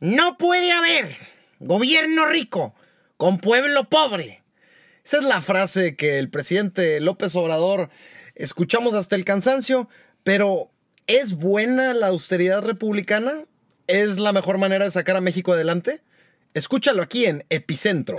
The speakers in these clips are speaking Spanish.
No puede haber gobierno rico con pueblo pobre. Esa es la frase que el presidente López Obrador escuchamos hasta el cansancio, pero ¿es buena la austeridad republicana? ¿Es la mejor manera de sacar a México adelante? Escúchalo aquí en Epicentro.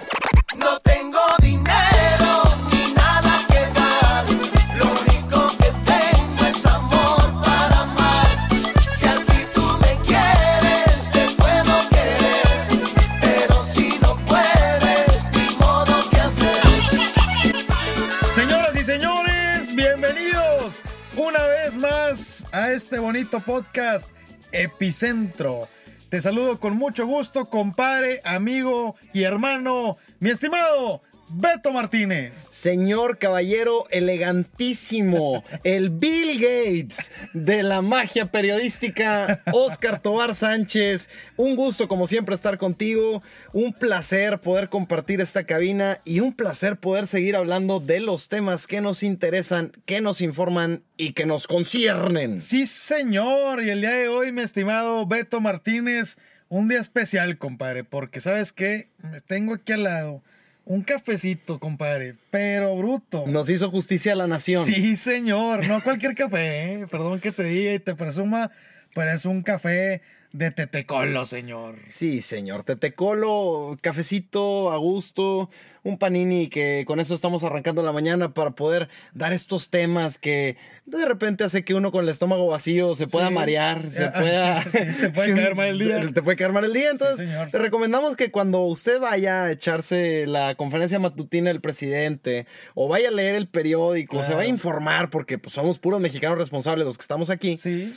A este bonito podcast Epicentro. Te saludo con mucho gusto, compadre, amigo y hermano, mi estimado Beto Martínez. Señor caballero elegantísimo, el Bill Gates de la magia periodística, Oscar Tobar Sánchez. Un gusto como siempre estar contigo, un placer poder compartir esta cabina y un placer poder seguir hablando de los temas que nos interesan, que nos informan y que nos conciernen. Sí, señor, y el día de hoy, mi estimado Beto Martínez, un día especial, compadre, porque sabes qué, tengo aquí al lado un cafecito, compadre, pero bruto. Nos hizo justicia a la nación. Sí, señor, no cualquier café, ¿eh? perdón que te diga y te presuma, pero es un café de Tetecolo, señor. Sí, señor. Tetecolo, cafecito a gusto, un panini que con eso estamos arrancando la mañana para poder dar estos temas que de repente hace que uno con el estómago vacío se pueda Sí. marear, se Ah, pueda... sí, te puede caer mal el día. Te puede caer mal el día. Entonces, le recomendamos que cuando usted vaya a echarse la conferencia matutina del presidente o vaya a leer el periódico, se Claro. vaya a informar porque pues, somos puros mexicanos responsables los que estamos aquí. Sí.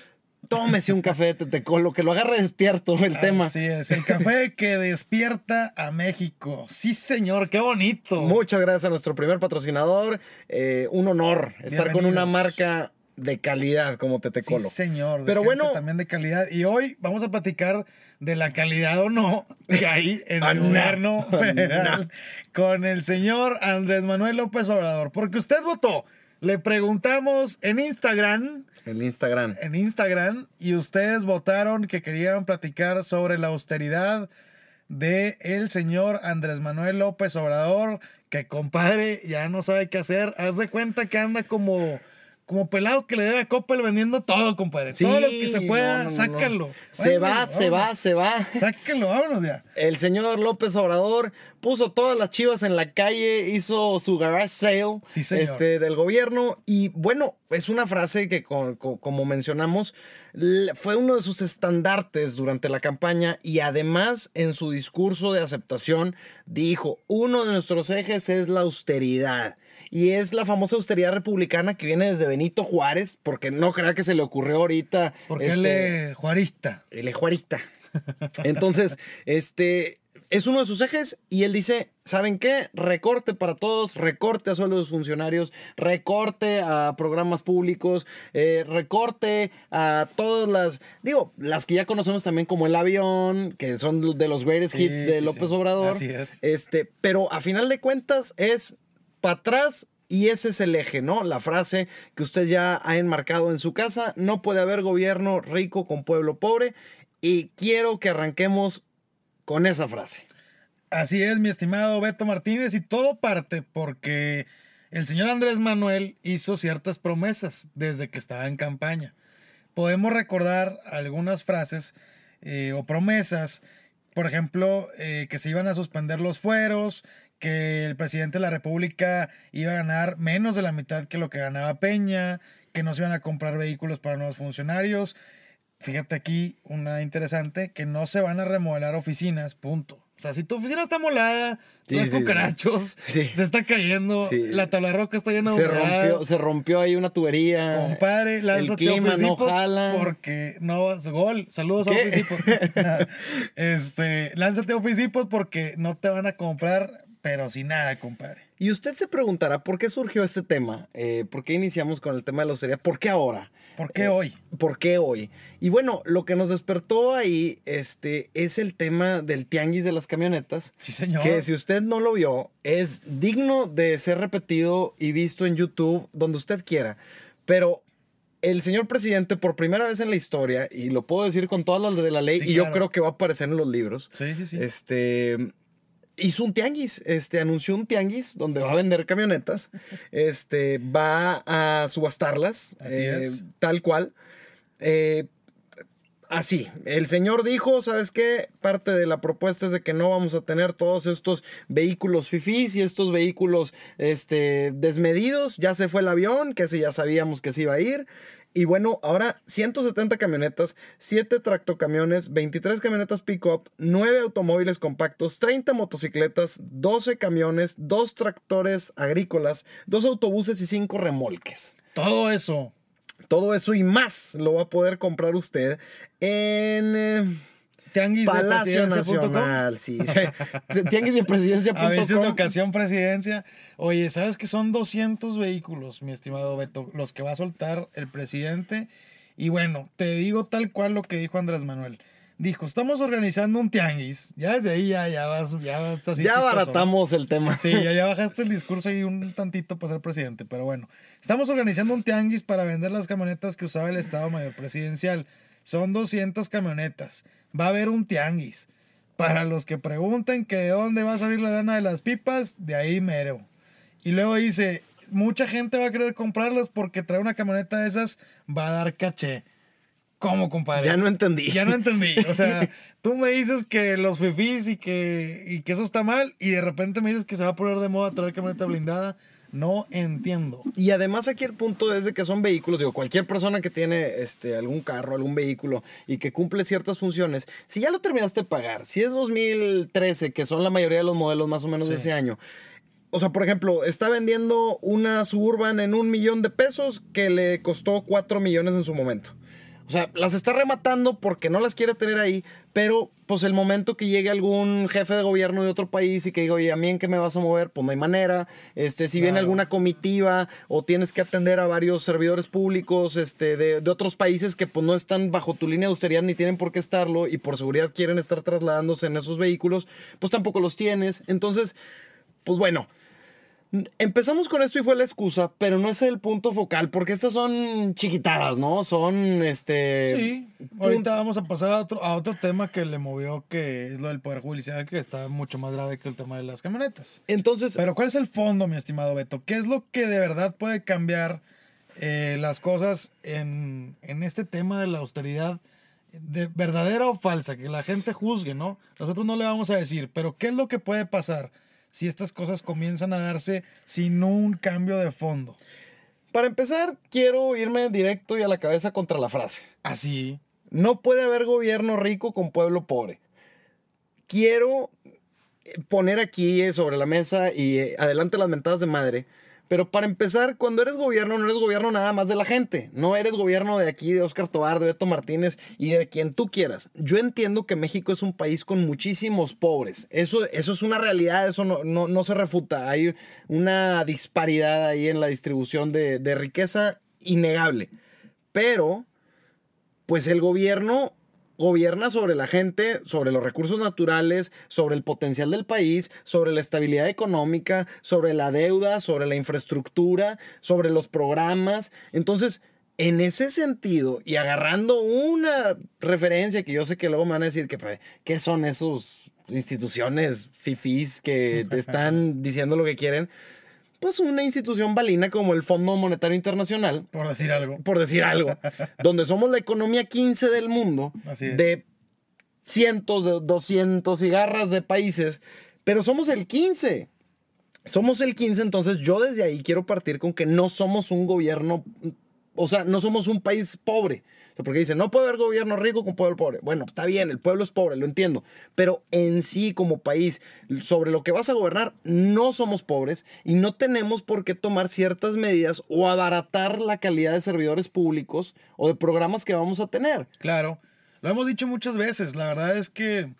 Tómese un café de Tetecolo, que lo agarre despierto el tema. Así es, el café que despierta a México. Sí, señor, qué bonito. Muchas gracias a nuestro primer patrocinador. Eh, un honor estar con una marca de calidad como Tetecolo. Sí, señor. de Pero bueno, También de calidad. Y hoy vamos a platicar de la calidad o no que hay en Ah, el no. gobierno Ah, federal con el señor Andrés Manuel López Obrador. Porque usted votó. Le preguntamos en Instagram, el Instagram. en Instagram, y ustedes votaron que querían platicar sobre la austeridad de el señor Andrés Manuel López Obrador, que compadre ya no sabe qué hacer. Haz de cuenta que anda como, como pelado que le debe a Coppel vendiendo todo, compadre. todo lo que se pueda, no, no, no. sácalo. Se va, Vámonos, se va, se va. Sácalo, vámonos ya. El señor López Obrador puso todas las chivas en la calle, hizo su garage sale Sí, este, del gobierno y bueno, es una frase que co- co- como mencionamos fue uno de sus estandartes durante la campaña y además en su discurso de aceptación dijo, uno de nuestros ejes es la austeridad. Y es la famosa austeridad republicana que viene desde Benito Juárez, porque no crea que se le ocurrió ahorita. Porque él este, es juarista. el Juarista. Entonces, este es uno de sus ejes y él dice, ¿saben qué? Recorte para todos, recorte a sueldos de funcionarios, recorte a programas públicos, eh, recorte a todas las, digo, las que ya conocemos también como el avión, que son de los greatest Sí, hits de sí, López sí. Obrador. Así es. Este, pero a final de cuentas es para atrás y ese es el eje, ¿no? La frase que usted ya ha enmarcado en su casa, no puede haber gobierno rico con pueblo pobre y quiero que arranquemos con esa frase. Así es, mi estimado Beto Martínez, y todo parte porque el señor Andrés Manuel hizo ciertas promesas desde que estaba en campaña. Podemos recordar algunas frases eh, o promesas, por ejemplo, eh, que se iban a suspender los fueros, que el presidente de la República iba a ganar menos de la mitad que lo que ganaba Peña, que no se iban a comprar vehículos para nuevos funcionarios. Fíjate aquí una interesante, que no se van a remodelar oficinas, punto. O sea, si tu oficina está molada, Sí, los sí, cucarachos, Sí. se está cayendo, la tabla roca está llena de Se rompió, se rompió ahí una tubería. Compadre, lánzate el clima a no jala. porque no vas gol. Saludos a ¿Qué? Office Depot. este, lánzate a porque no te van a comprar, pero sin nada, compadre. Y usted se preguntará, ¿por qué surgió este tema? Eh, ¿Por qué iniciamos con el tema de la austeridad? ¿Por qué ahora? ¿Por qué Eh, hoy? ¿Por qué hoy? Y bueno, lo que nos despertó ahí este, es el tema del tianguis de las camionetas. Sí, señor. Que si usted no lo vio, es digno de ser repetido y visto en YouTube, donde usted quiera. Pero el señor presidente, por primera vez en la historia, y lo puedo decir con todas las de la ley, Sí, y yo claro. creo que va a aparecer en los libros. Sí, sí, sí. Este hizo un tianguis, este anunció un tianguis donde va a vender camionetas, este va a subastarlas, eh, es. tal cual. Eh, así, el señor dijo, ¿sabes qué? Parte de la propuesta es de que no vamos a tener todos estos vehículos fifís y estos vehículos este, desmedidos. Ya se fue el avión, que ese ya sabíamos que se iba a ir. Y bueno, ahora 170 camionetas, 7 tractocamiones, 23 camionetas pick-up, 9 automóviles compactos, 30 motocicletas, 12 camiones, 2 tractores agrícolas, 2 autobuses y 5 remolques. Todo eso. Todo eso y más lo va a poder comprar usted en eh, Tianguis de Palacio presidencia.com. Nacional. Sí, tianguis de A veces de ocasión presidencia. Oye, ¿sabes que son 200 vehículos, mi estimado Beto, los que va a soltar el presidente? Y bueno, te digo tal cual lo que dijo Andrés Manuel. Dijo, estamos organizando un tianguis. Ya desde ahí ya, ya vas, ya vas así Ya chistoso. abaratamos el tema. Sí, ya, ya bajaste el discurso ahí un tantito para ser presidente, pero bueno. Estamos organizando un tianguis para vender las camionetas que usaba el Estado Mayor Presidencial. Son 200 camionetas. Va a haber un tianguis. Para los que pregunten que de dónde va a salir la lana de las pipas, de ahí mero. Y luego dice, mucha gente va a querer comprarlas porque trae una camioneta de esas, va a dar caché. ¿Cómo, compadre? Ya no entendí. Ya no entendí. O sea, tú me dices que los fifís y que, y que eso está mal y de repente me dices que se va a poner de moda traer camioneta blindada. No entiendo. Y además aquí el punto es de que son vehículos, digo, cualquier persona que tiene este, algún carro, algún vehículo y que cumple ciertas funciones, si ya lo terminaste de pagar, si es 2013, que son la mayoría de los modelos más o menos de ese año, o sea, por ejemplo, está vendiendo una Suburban en un millón de pesos que le costó 4 millones en su momento. O sea, las está rematando porque no las quiere tener ahí, pero pues el momento que llegue algún jefe de gobierno de otro país y que diga, oye, ¿a mí en qué me vas a mover? Pues no hay manera. Este, si viene alguna comitiva o tienes que atender a varios servidores públicos este, de, de otros países que pues no están bajo tu línea de austeridad ni tienen por qué estarlo y por seguridad quieren estar trasladándose en esos vehículos, pues tampoco los tienes. Entonces, pues bueno. Empezamos con esto y fue la excusa, pero no es el punto focal, porque estas son chiquitadas, ¿no? Son, este... Sí, ahorita vamos a pasar a otro, a otro tema que le movió, que es lo del Poder Judicial, que está mucho más grave que el tema de las camionetas. Entonces, Pero ¿cuál es el fondo, mi estimado Beto? ¿Qué es lo que de verdad puede cambiar eh, las cosas en, en este tema de la austeridad? De verdadera o falsa, que la gente juzgue, ¿no? Nosotros no le vamos a decir, pero ¿qué es lo que puede pasar si estas cosas comienzan a darse sin un cambio de fondo? para empezar, quiero irme directo y a la cabeza contra la frase. Así. No puede haber gobierno rico con pueblo pobre. Quiero poner aquí sobre la mesa y eh, adelante las mentadas de madre. Pero para empezar, cuando eres gobierno, no eres gobierno nada más de la gente. No eres gobierno de aquí, de Oscar Tobar, de Beto Martínez y de quien tú quieras. Yo entiendo que México es un país con muchísimos pobres. Eso, eso es una realidad, eso no, no, no se refuta. Hay una disparidad ahí en la distribución de, de riqueza innegable. Pero pues el gobierno gobierna sobre la gente, sobre los recursos naturales, sobre el potencial del país, sobre la estabilidad económica, sobre la deuda, sobre la infraestructura, sobre los programas. Entonces, en ese sentido, y agarrando una referencia que yo sé que luego me van a decir que, pues, ¿qué son esos instituciones fifís que están diciendo lo que quieren? Pues una institución balina como el Fondo Monetario Internacional, Por decir algo. por decir algo, donde somos la economía 15 del mundo, Así es. de cientos, de 200 y garras de países, pero somos el 15. Somos el 15, entonces yo desde ahí quiero partir con que no somos un gobierno, o sea, no somos un país pobre. O sea, porque dicen, no puede haber gobierno rico con pueblo pobre. Bueno, está bien, el pueblo es pobre, lo entiendo. Pero en sí, como país, sobre lo que vas a gobernar, no somos pobres y no tenemos por qué tomar ciertas medidas o abaratar la calidad de servidores públicos o de programas que vamos a tener. Claro, lo hemos dicho muchas veces. La verdad es que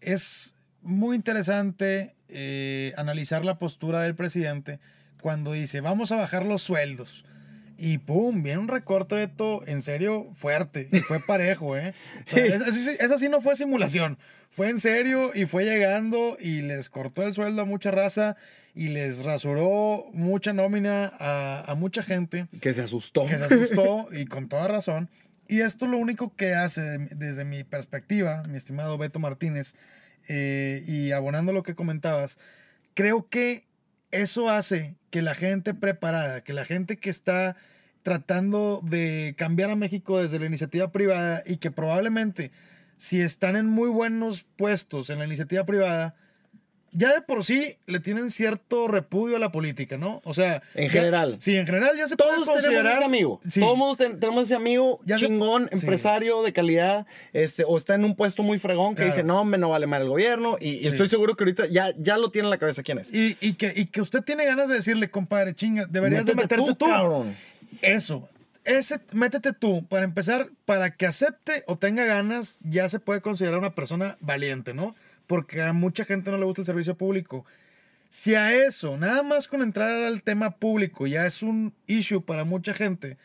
es muy interesante eh, analizar la postura del presidente cuando dice, vamos a bajar los sueldos. Y pum, viene un recorte de todo, en serio, fuerte. Y fue parejo, ¿eh? O sea, esa, esa- sí no fue simulación. Fue en serio y fue llegando y les cortó el sueldo a mucha raza y les rasuró mucha nómina a, a mucha gente Que se asustó. que se asustó y con toda razón. Y esto lo único que hace, de- desde mi perspectiva, mi estimado Beto Martínez, eh, y abonando lo que comentabas, creo que eso hace que la gente preparada, que la gente que está tratando de cambiar a México desde la iniciativa privada y que probablemente si están en muy buenos puestos en la iniciativa privada, ya de por sí le tienen cierto repudio a la política, ¿no? O sea, En ya- general. Sí, en general ya se Todos puede tenemos considerar ese amigo. Sí. Todos ten- tenemos ese amigo Ya se- chingón, sí. empresario de calidad, este, o está en un puesto muy fregón que Claro. dice, no, hombre, no vale mal el gobierno. Y, y estoy seguro que ahorita ya, ya lo tiene en la cabeza quién es. Y, y que, y que usted tiene ganas de decirle, compadre, chinga, deberías de meterte tú, tú. cabrón. Eso. Ese, métete tú. Para empezar, para que acepte o tenga ganas, ya se puede considerar una persona valiente, ¿no? Porque a mucha gente no le gusta el servicio público. Si a eso, nada más con entrar al tema público, ya es un issue para mucha gente,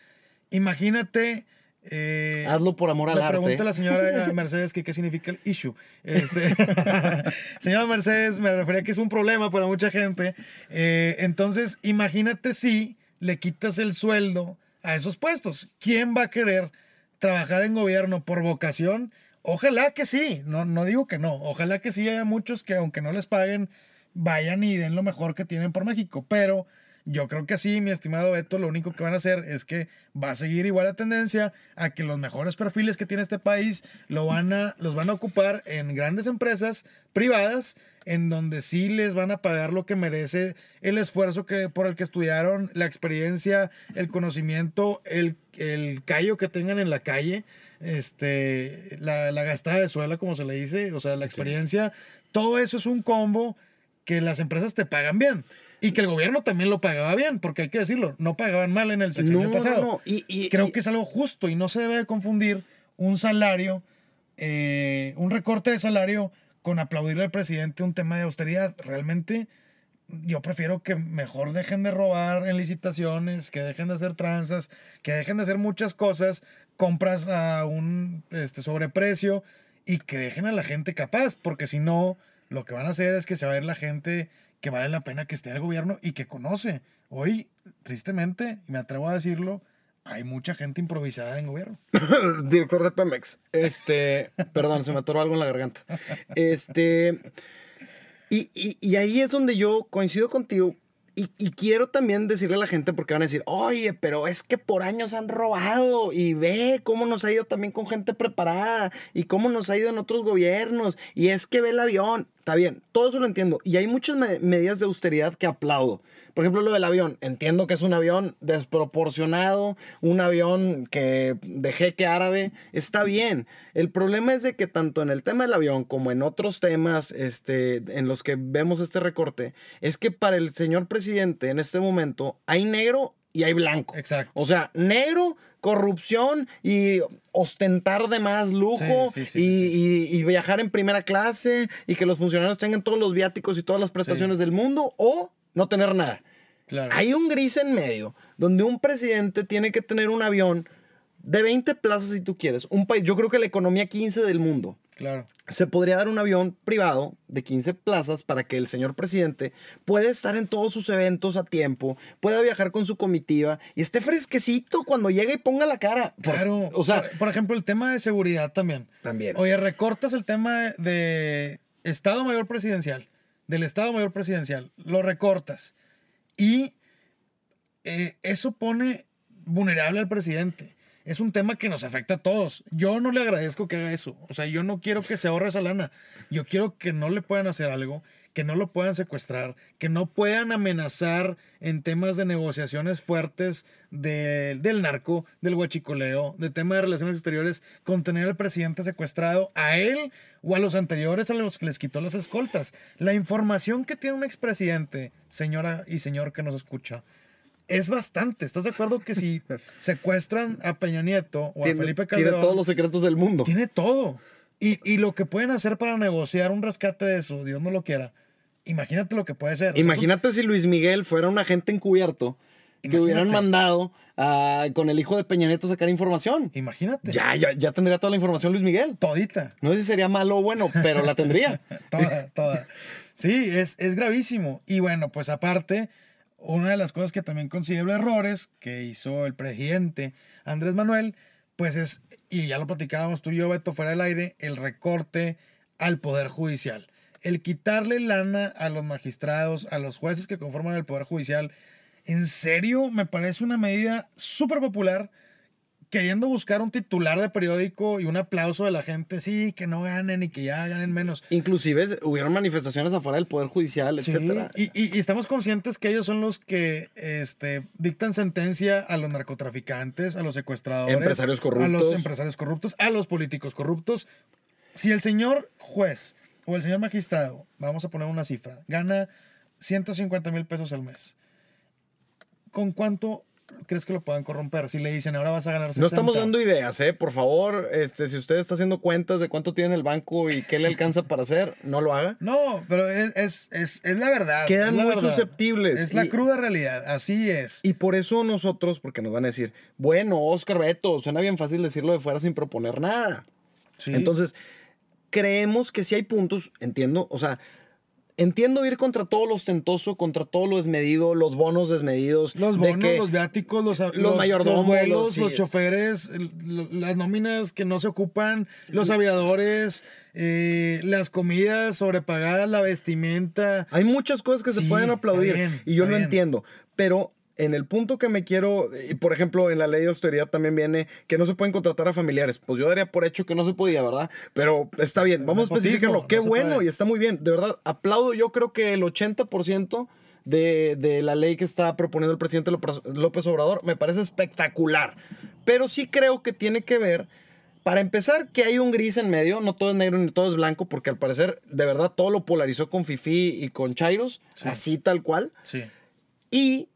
imagínate. eh, Hazlo por amor al arte. pregunta a la señora Mercedes que qué significa el issue. Este, señora Mercedes, me refería que es un problema para mucha gente. Eh, entonces, imagínate si le quitas el sueldo a esos puestos. ¿Quién va a querer trabajar en gobierno por vocación? Ojalá que sí, no, no digo que no. Ojalá que sí haya muchos que aunque no les paguen, vayan y den lo mejor que tienen por México. Pero yo creo que así, mi estimado Beto, lo único que van a hacer es que va a seguir igual la tendencia a que los mejores perfiles que tiene este país lo van a, los van a ocupar en grandes empresas privadas, en donde sí les van a pagar lo que merece el esfuerzo que, por el que estudiaron, la experiencia, el conocimiento, el, el callo que tengan en la calle, este, la, la gastada de suela, como se le dice, o sea, la experiencia. Todo eso es un combo que las empresas te pagan bien. Y que el gobierno también lo pagaba bien, porque hay que decirlo, no pagaban mal en el sexenio No, no, pasado. no. Y- y- Creo y- que es algo justo y no se debe de confundir un salario, eh, un recorte de salario con aplaudirle al presidente un tema de austeridad. Realmente yo prefiero que mejor dejen de robar en licitaciones, que dejen de hacer tranzas, que dejen de hacer muchas cosas, compras a un este, sobreprecio y que dejen a la gente capaz, porque si no, lo que van a hacer es que se va a ir la gente que vale la pena que esté en el gobierno y que conoce. Hoy, tristemente, y me atrevo a decirlo, hay mucha gente improvisada en gobierno. Director de Pemex. Este, perdón, se me atoró algo en la garganta. Este, y, y- y ahí es donde yo coincido contigo. Y, y quiero también decirle a la gente, porque van a decir, oye, pero es que por años han robado y ve cómo nos ha ido también con gente preparada y cómo nos ha ido en otros gobiernos y es que ve el avión. Está bien, todo eso lo entiendo. Y hay muchas me- medidas de austeridad que aplaudo. Por ejemplo, lo del avión. Entiendo que es un avión desproporcionado, un avión que de jeque árabe. Está bien. El problema es de que tanto en el tema del avión como en otros temas este, en los que vemos este recorte, es que para el señor presidente en este momento hay negro y hay blanco. Exacto. O sea, negro, corrupción y ostentar de más lujo Sí, sí, sí, y, y- y viajar en primera clase y que los funcionarios tengan todos los viáticos y todas las prestaciones del mundo o no tener nada. Claro. Hay un gris en medio donde un presidente tiene que tener un avión de 20 plazas si tú quieres. Un país, yo creo que la economía 15 del mundo. Claro. Se podría dar un avión privado de 15 plazas para que el señor presidente pueda estar en todos sus eventos a tiempo, pueda viajar con su comitiva y esté fresquecito cuando llegue y ponga la cara. Por- Claro. o sea, por, por ejemplo, el tema de seguridad también. También. Oye, recortas el tema de Estado Mayor Presidencial, del Estado Mayor Presidencial, lo recortas. Y eh, eso pone vulnerable al presidente. Es un tema que nos afecta a todos. Yo no le agradezco que haga eso. O sea, yo no quiero que se ahorre esa lana. Yo quiero que no le puedan hacer algo, que no lo puedan secuestrar, que no puedan amenazar en temas de negociaciones fuertes de- del narco, del huachicoleo, de tema de relaciones exteriores, con tener al presidente secuestrado, a él o a los anteriores a los que les quitó las escoltas. La información que tiene un expresidente, señora y señor que nos escucha, es bastante. ¿Estás de acuerdo que si secuestran a Peña Nieto o a tiene, Felipe tiene Calderón, todos los secretos del mundo. tiene todo? Y, y lo que pueden hacer para negociar un rescate de eso, Dios no lo quiera. Imagínate lo que puede ser. Imagínate si Luis Miguel fuera un agente encubierto que Imagínate. hubieran mandado a- con el hijo de Peña Nieto sacar información. Imagínate. Ya, ya, ya tendría toda la información Luis Miguel. Todita. No sé si sería malo o bueno, pero la tendría. Toda, toda. Sí, es, es gravísimo. Y bueno, pues aparte, una de las cosas que también considero errores que hizo el presidente Andrés Manuel, pues es, y ya lo platicábamos tú y yo, Beto, fuera del aire, el recorte al Poder Judicial. El quitarle lana a los magistrados, a los jueces que conforman el Poder Judicial, en serio me parece una medida súper popular queriendo buscar un titular de periódico y un aplauso de la gente, sí, que no ganen y que ya ganen menos. Inclusive hubieron manifestaciones afuera del Poder Judicial, Sí, etcétera. y, y- y estamos conscientes que ellos son los que este, dictan sentencia a los narcotraficantes, a los secuestradores, Empresarios a corruptos. los empresarios corruptos, a los políticos corruptos. Si el señor juez o el señor magistrado, vamos a poner una cifra, gana 150 mil pesos al mes, ¿con cuánto crees que lo puedan corromper? Si le dicen, ahora vas a ganar 60. No estamos dando ideas, ¿eh? Por favor, este, si usted está haciendo cuentas de cuánto tiene el banco y qué le alcanza para hacer, no lo haga. No, pero es, es, es, es la verdad. Quedan la muy verdad. susceptibles Es la cruda realidad, así es. Y por eso nosotros, porque nos van a decir, bueno, Oscar Beto, suena bien fácil decirlo de fuera sin proponer nada. Sí. Entonces, creemos que sí hay puntos, entiendo, o sea, entiendo ir contra todo lo ostentoso, contra todo lo desmedido, los bonos desmedidos. Los de bonos, que- los viáticos, los, los, mayordomos, los vuelos, los- sí. los choferes, las nóminas que no se ocupan, los aviadores, eh, las comidas sobrepagadas, la vestimenta. Hay muchas cosas que se pueden aplaudir bien, y yo lo bien. entiendo, pero en el punto que me quiero, y por ejemplo en la ley de austeridad también viene que no se pueden contratar a familiares, pues yo daría por hecho que no se podía, ¿verdad? Pero está bien, vamos a especificarlo, qué no bueno puede. y está muy bien, de verdad, aplaudo, yo creo que el 80% de, de la ley que está proponiendo el presidente López López Obrador me parece espectacular, pero sí creo que tiene que ver... Para empezar, que hay un gris en medio, no todo es negro ni todo es blanco, porque al parecer, de verdad, todo lo polarizó con Fifi y con Chairos, así tal cual. Sí. Y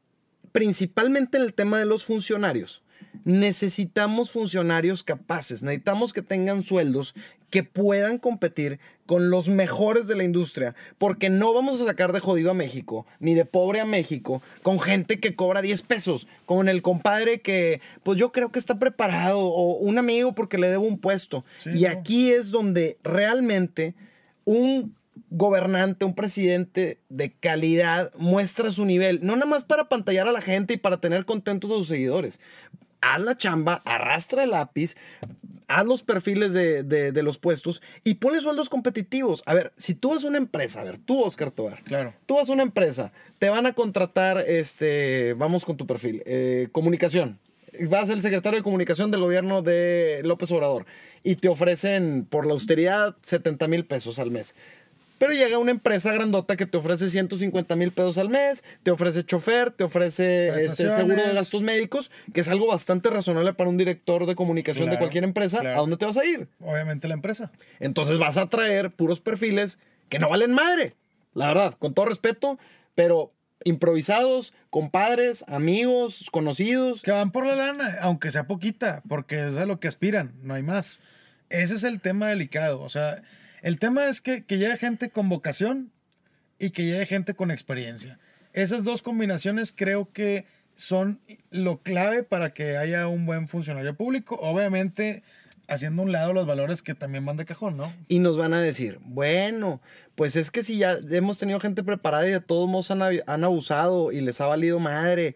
principalmente en el tema de los funcionarios. Necesitamos funcionarios capaces, necesitamos que tengan sueldos que puedan competir con los mejores de la industria, porque no vamos a sacar de jodido a México, ni de pobre a México, con gente que cobra 10 pesos, con el compadre que, pues yo creo que está preparado, o un amigo porque le debo un puesto. Sí, y no. aquí es donde realmente un gobernante, un presidente de calidad muestra su nivel, no nada más para pantallar a la gente y para tener contentos a sus seguidores. Haz la chamba, arrastra el lápiz, haz los perfiles de, de- de los puestos y ponle sueldos competitivos. A ver, si tú vas a una empresa, a ver, tú, Oscar Tobar, Claro. tú vas a una empresa, te van a contratar, este, vamos con tu perfil, eh, comunicación. Vas a ser el secretario de comunicación del gobierno de López Obrador y te ofrecen por la austeridad 70 mil pesos al mes. Pero llega una empresa grandota que te ofrece 150 mil pesos al mes, te ofrece chofer, te ofrece este, seguro de gastos médicos, que es algo bastante razonable para un director de comunicación de cualquier empresa. claro. ¿A dónde te vas a ir? Obviamente la empresa. Entonces vas a traer puros perfiles que no valen madre. La verdad, con todo respeto, pero improvisados, compadres, amigos, conocidos. Que van por la lana, aunque sea poquita, porque es a lo que aspiran, no hay más. Ese es el tema delicado. O sea, el tema es que, que llegue gente con vocación y que llegue gente con experiencia. Esas dos combinaciones creo que son lo clave para que haya un buen funcionario público. Obviamente, haciendo un lado los valores que también van de cajón, ¿no? Y nos van a decir, bueno, pues es que si ya hemos tenido gente preparada y de todos modos han, han abusado y les ha valido madre.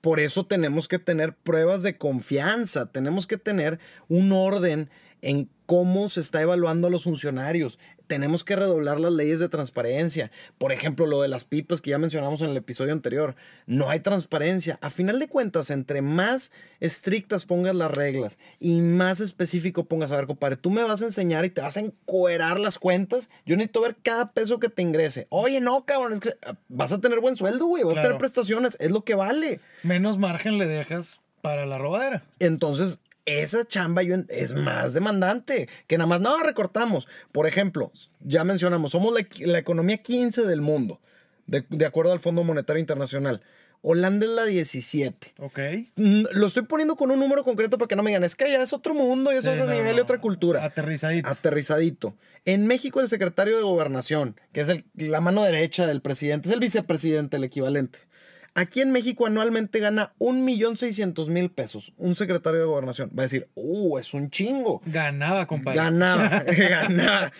Por eso tenemos que tener pruebas de confianza, tenemos que tener un orden en cómo se está evaluando a los funcionarios. Tenemos que redoblar las leyes de transparencia. Por ejemplo, lo de las pipas que ya mencionamos en el episodio anterior. No hay transparencia. A final de cuentas, entre más estrictas pongas las reglas y más específico pongas, a ver, compadre, tú me vas a enseñar y te vas a encuerar las cuentas. Yo necesito ver cada peso que te ingrese. Oye, no, cabrón, es que ah, vas a tener buen sueldo, güey. Vas a tener prestaciones. Es lo que vale. Menos margen le dejas para la robadera. Entonces, esa chamba yo es más demandante. Que nada más, no, recortamos. Por ejemplo, ya mencionamos, somos la, la economía 15 del mundo, de, de acuerdo al Fondo Monetario Internacional. Holanda es la 17. ¿Ok? Mm, Lo estoy poniendo con un número concreto para que no me digan, es que ya es otro mundo y es Sí, otro no, nivel y otra cultura. Aterrizadito. Aterrizadito. En México, el secretario de Gobernación, que es el- la mano derecha del presidente, es el vicepresidente, el equivalente. Aquí en México anualmente gana 1.600.000 pesos un secretario de gobernación. Va a decir, uh, es un chingo. Ganaba, compadre. Ganaba, ganaba.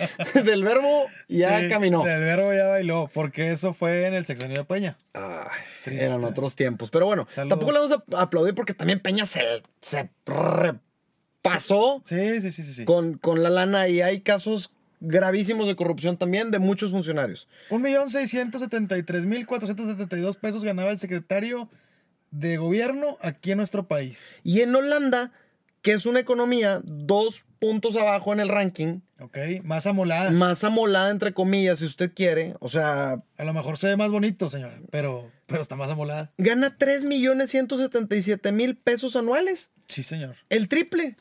Del verbo ya Sí, caminó. Del verbo ya bailó, porque eso fue en el sexenio de Peña. Ay, Triste. eran otros tiempos. Pero bueno, Saludos. tampoco le vamos a aplaudir porque también Peña se, se repasó Sí, sí, sí, sí. sí. con, con la lana y hay casos gravísimos de corrupción también de muchos funcionarios. 1.673.472 pesos ganaba el secretario de gobierno aquí en nuestro país. Y en Holanda, que es una economía dos puntos abajo en el ranking, ¿Ok? Más amolada. más amolada entre comillas, si usted quiere, o sea, A lo mejor se ve más bonito, señora, pero, pero está más amolada. gana 3.177.000 pesos anuales. Sí, señor. El triple.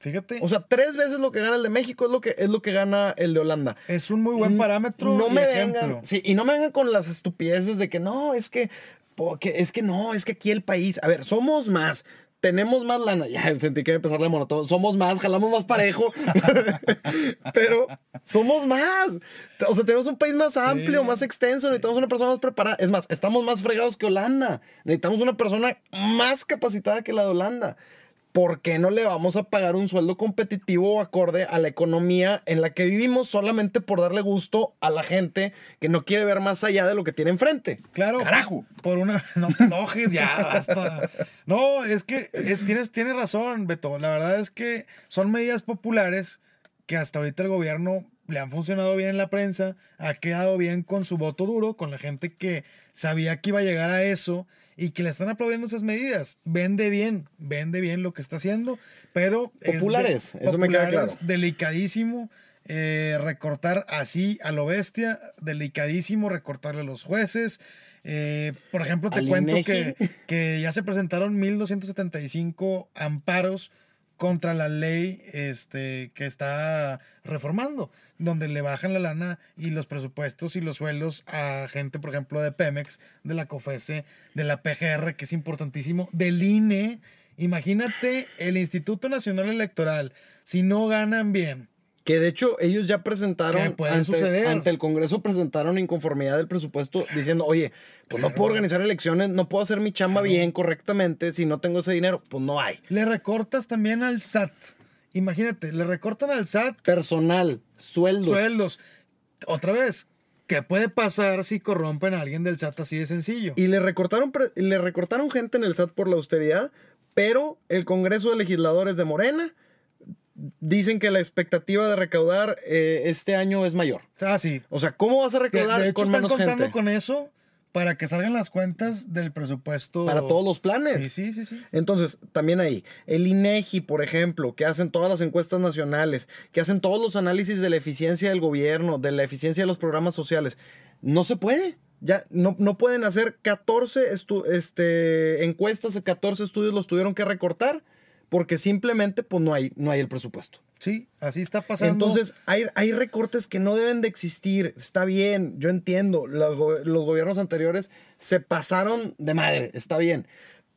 Fíjate. O sea, tres veces lo que gana el de México es lo que, es lo que gana el de Holanda. es un muy buen parámetro. No me ejemplo. vengan. Sí, y no me vengan con las estupideces de que no, es que. Porque es que no, es que aquí el país. A ver, somos más. Tenemos más lana. Ya sentí que iba a empezar la monotón. Somos más, jalamos más parejo. Pero somos más. O sea, tenemos un país más amplio, más extenso. Necesitamos una persona más preparada. Es más, estamos más fregados que Holanda. Necesitamos una persona más capacitada que la de Holanda. ¿Por qué no le vamos a pagar un sueldo competitivo o acorde a la economía en la que vivimos solamente por darle gusto a la gente que no quiere ver más allá de lo que tiene enfrente? Claro. Carajo. Por una. No te enojes, ya, basta. No, es que es- tienes, tienes razón, Beto. La verdad es que son medidas populares que hasta ahorita el gobierno le han funcionado bien en la prensa, ha quedado bien con su voto duro, con la gente que sabía que iba a llegar a eso y que le están aplaudiendo esas medidas. Vende bien, vende bien lo que está haciendo, pero... es de- Populares, eso me queda claro. Delicadísimo eh, recortar así a lo bestia, delicadísimo recortarle a los jueces. Eh, por ejemplo, te cuento INEGI. que, que ya se presentaron 1.275 amparos contra la ley este, que está reformando, donde le bajan la lana y los presupuestos y los sueldos a gente, por ejemplo, de Pemex, de la COFESE, de la PGR, que es importantísimo, del INE. Imagínate el Instituto Nacional Electoral, si no ganan bien, Que de hecho ellos ya presentaron ¿Qué puede ante, suceder? ante el Congreso presentaron inconformidad del presupuesto diciendo, oye, pues no puedo organizar elecciones, no puedo hacer mi chamba bien, correctamente, si no tengo ese dinero, pues no hay. le recortas también al SAT. Imagínate, le recortan al SAT Personal, sueldos. sueldos. Otra vez, ¿qué puede pasar si corrompen a alguien del SAT así de sencillo? Y le recortaron, le recortaron gente en el SAT por la austeridad, pero el Congreso de Legisladores de Morena dicen que la expectativa de recaudar eh, este año es mayor. Ah, sí. O sea, ¿cómo vas a De, recaudar de hecho, con están menos contando gente? con eso para que salgan las cuentas del presupuesto. Para todos los planes. Sí, sí, sí, sí. Entonces, también ahí, el INEGI, por ejemplo, que hacen todas las encuestas nacionales, que hacen todos los análisis de la eficiencia del gobierno, de la eficiencia de los programas sociales, no se puede. Ya no, no pueden hacer 14 estu- este, encuestas, 14 estudios los tuvieron que recortar porque simplemente pues no hay, no hay el presupuesto. Sí, así está pasando. Entonces, hay, hay recortes que no deben de existir. Está bien, yo entiendo. Los, go- los gobiernos anteriores se pasaron de madre, está bien.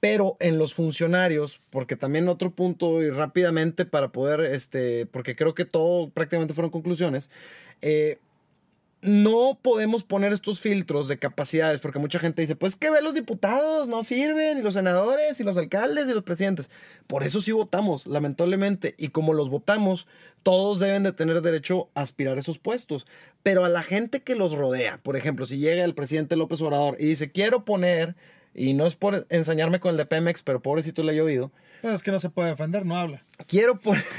Pero en los funcionarios, porque también otro punto y rápidamente para poder, este, porque creo que todo prácticamente fueron conclusiones, eh, no podemos poner estos filtros de capacidades, porque mucha gente dice, pues que ve los diputados, no sirven, y los senadores, y los alcaldes, y los presidentes. Por eso sí votamos, lamentablemente, y como los votamos, todos deben de tener derecho a aspirar a esos puestos. Pero a la gente que los rodea, por ejemplo, si llega el presidente López Obrador y dice, quiero poner, y no es por ensañarme con el de Pemex, pero pobrecito le he oído, es que no se puede defender, no habla. quiero poner...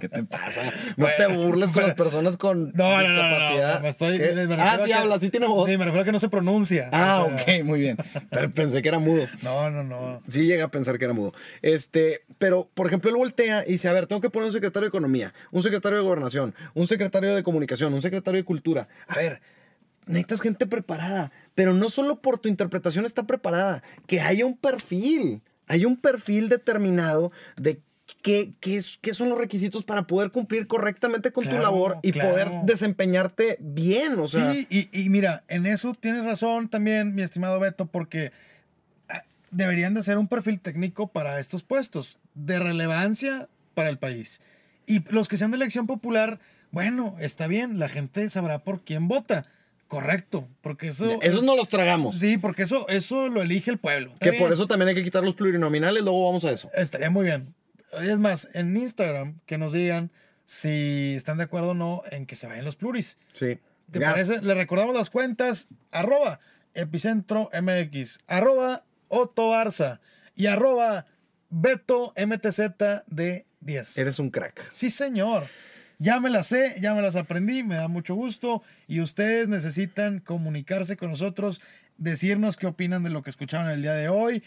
¿Qué te pasa? No te burles con las personas con No, no, no, no, discapacidad. me estoy, ah, sí que- habla, sí tiene voz. Sí, me refiero a que no se pronuncia. ah, O sea, ok, muy bien. Pero pensé que era mudo. No, no, no. Sí llega a pensar que era mudo. Este, pero, por ejemplo, él voltea y dice, a ver, tengo que poner un secretario de Economía, un secretario de Gobernación, un secretario de Comunicación, un secretario de Cultura. A ver, necesitas gente preparada, pero no solo por tu interpretación está preparada, que haya un perfil, hay un perfil determinado de qué, qué, es- qué son los requisitos para poder cumplir correctamente con tu labor y claro. poder desempeñarte bien, o sea... sí, y, y mira, en eso tienes razón también, mi estimado Beto, porque ah, deberían de hacer un perfil técnico para estos puestos, de relevancia para el país. Y los que sean de elección popular, bueno, está bien, la gente sabrá por quién vota. Correcto, porque eso... Esos es- no los tragamos. Sí, porque eso, eso lo elige el pueblo. Que por eso también hay que quitar los plurinominales, luego vamos a eso. Estaría muy bien. Es más, en Instagram, que nos digan si están de acuerdo o no en que se vayan los pluris. Sí. ¿Te Gas. parece? Le recordamos las cuentas, arroba epicentro MX, arroba Otto Barza y arroba Beto MTZ de 10. Eres un crack. Sí, señor. Ya me las sé, ya me las aprendí, me da mucho gusto. Y ustedes necesitan comunicarse con nosotros, decirnos qué opinan de lo que escucharon el día de hoy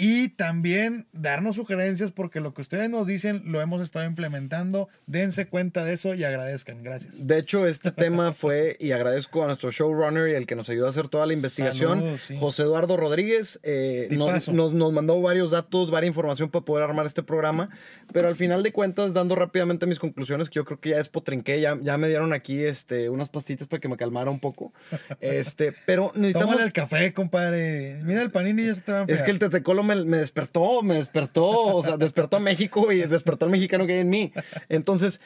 y también darnos sugerencias porque lo que ustedes nos dicen lo hemos estado implementando. Dense cuenta de eso y agradezcan. Gracias. De hecho, este tema fue, y agradezco a nuestro showrunner y el que nos ayudó a hacer toda la investigación, Saludos, sí. José Eduardo Rodríguez, eh, nos, nos- nos mandó varios datos, varias información para poder armar este programa, pero al final de cuentas, dando rápidamente mis conclusiones, que yo creo que ya despotrinqué, ya, ya me dieron aquí este, unas pastillas para que me calmara un poco, este, pero necesitamos... Tómale el café, compadre. Mira el panini ya se te va a Es que el tetecolo me, despertó, me despertó, o sea, despertó a México y despertó al mexicano que hay en mí. Entonces,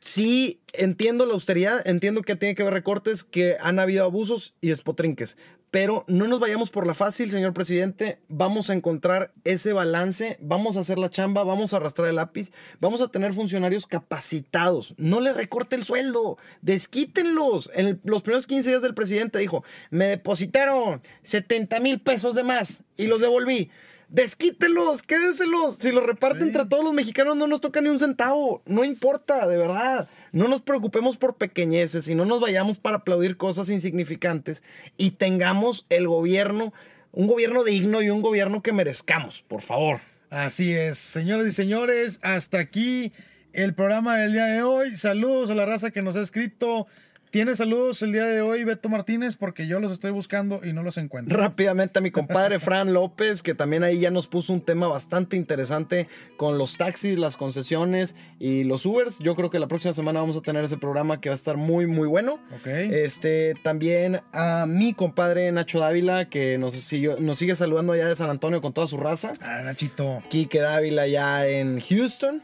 sí, entiendo la austeridad, entiendo que tiene que haber recortes, que han habido abusos y despotrinques, pero no nos vayamos por la fácil, señor presidente. Vamos a encontrar ese balance, vamos a hacer la chamba, vamos a arrastrar el lápiz, vamos a tener funcionarios capacitados. No le recorte el sueldo, desquítenlos. En el- los primeros 15 días del presidente dijo, me depositaron 70 mil pesos de más y los devolví. Desquítelos, quédenselos. Si los reparte entre todos los mexicanos no nos toca ni un centavo. No importa, de verdad. No nos preocupemos por pequeñeces y no nos vayamos para aplaudir cosas insignificantes y tengamos el gobierno, un gobierno digno y un gobierno que merezcamos, por favor. Así es, señoras y señores, hasta aquí el programa del día de hoy. Saludos a la raza que nos ha escrito. ¿Tiene saludos el día de hoy, Beto Martínez? Porque yo los estoy buscando y no los encuentro. Rápidamente a mi compadre Fran López, que también ahí ya nos puso un tema bastante interesante con los taxis, las concesiones y los Ubers. Yo creo que la próxima semana vamos a tener ese programa que va a estar muy, muy bueno. Este, también a mi compadre Nacho Dávila, que nos, siguió- nos sigue saludando allá de San Antonio con toda su raza. Ah, Nachito. Quique Dávila ya en Houston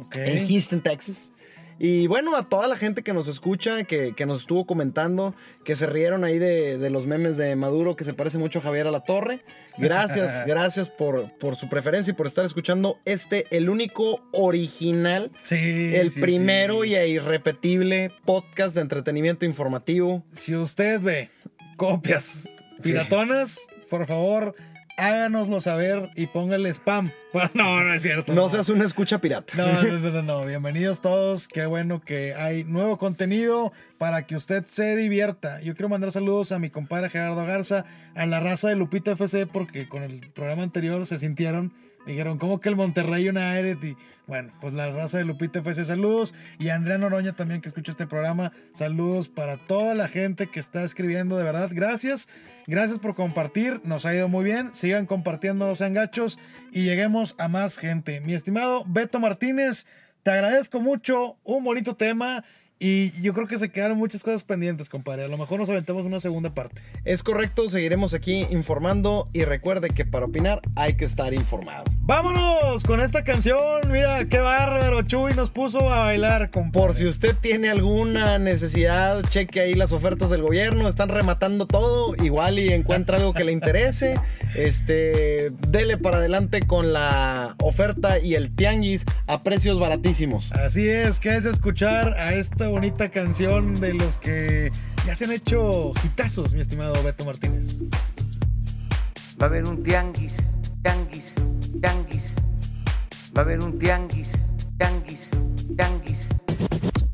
Ok. en Houston, Texas. Y bueno, a toda la gente que nos escucha, que, que nos estuvo comentando, que se rieron ahí de, de los memes de Maduro, que se parece mucho a Javier a la Torre. Gracias, gracias por, por su preferencia y por estar escuchando este, el único original, Sí. el sí, primero sí. y irrepetible podcast de entretenimiento informativo. Si usted ve copias piratonas, por favor, háganoslo saber y póngale spam. No, no es cierto. No seas una escucha pirata. No, no, no, no, no. Bienvenidos todos. Qué bueno que hay nuevo contenido para que usted se divierta. Yo quiero mandar saludos a mi compadre Gerardo Garza, a la raza de Lupita FC, porque con el programa anterior se sintieron. Dijeron, ¿cómo que el Monterrey United? Y bueno, pues la raza de Lupita FC, saludos. Y Andrea Noroña también que escucha este programa, saludos para toda la gente que está escribiendo, de verdad, gracias. Gracias por compartir, nos ha ido muy bien. Sigan compartiendo, no sean gachos y lleguemos a más gente. Mi estimado Beto Martínez, te agradezco mucho, un bonito tema. Y yo creo que se quedaron muchas cosas pendientes, compadre. A lo mejor nos aventamos una segunda parte. Es correcto, seguiremos aquí informando y recuerde que para opinar hay que estar informado. Vámonos con esta canción. Mira, qué bárbaro. Chuy nos puso a bailar, compadre. Por si usted tiene alguna necesidad, cheque ahí las ofertas del gobierno, están rematando todo, igual y encuentra algo que le interese, este, dele para adelante con la oferta y el tianguis a precios baratísimos. Así es, que es escuchar a esta bonita canción de los que ya se han hecho hitazos, mi estimado Beto Martínez. Va a haber un tianguis, tianguis, tianguis. Va a haber un tianguis, tianguis, tianguis.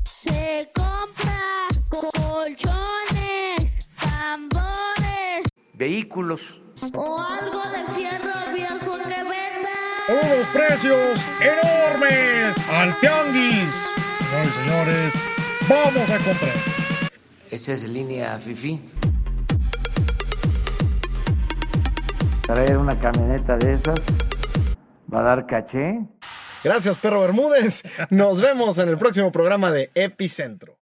Se compra colchones, tambores Vehículos, o algo de fierro viejo que venda. Unos precios enormes al tianguis. Señores y señores, vamos a comprar. esta es línea FIFI. Traer una camioneta de esas va a dar caché. Gracias, perro Bermúdez. Nos vemos en el próximo programa de Epicentro.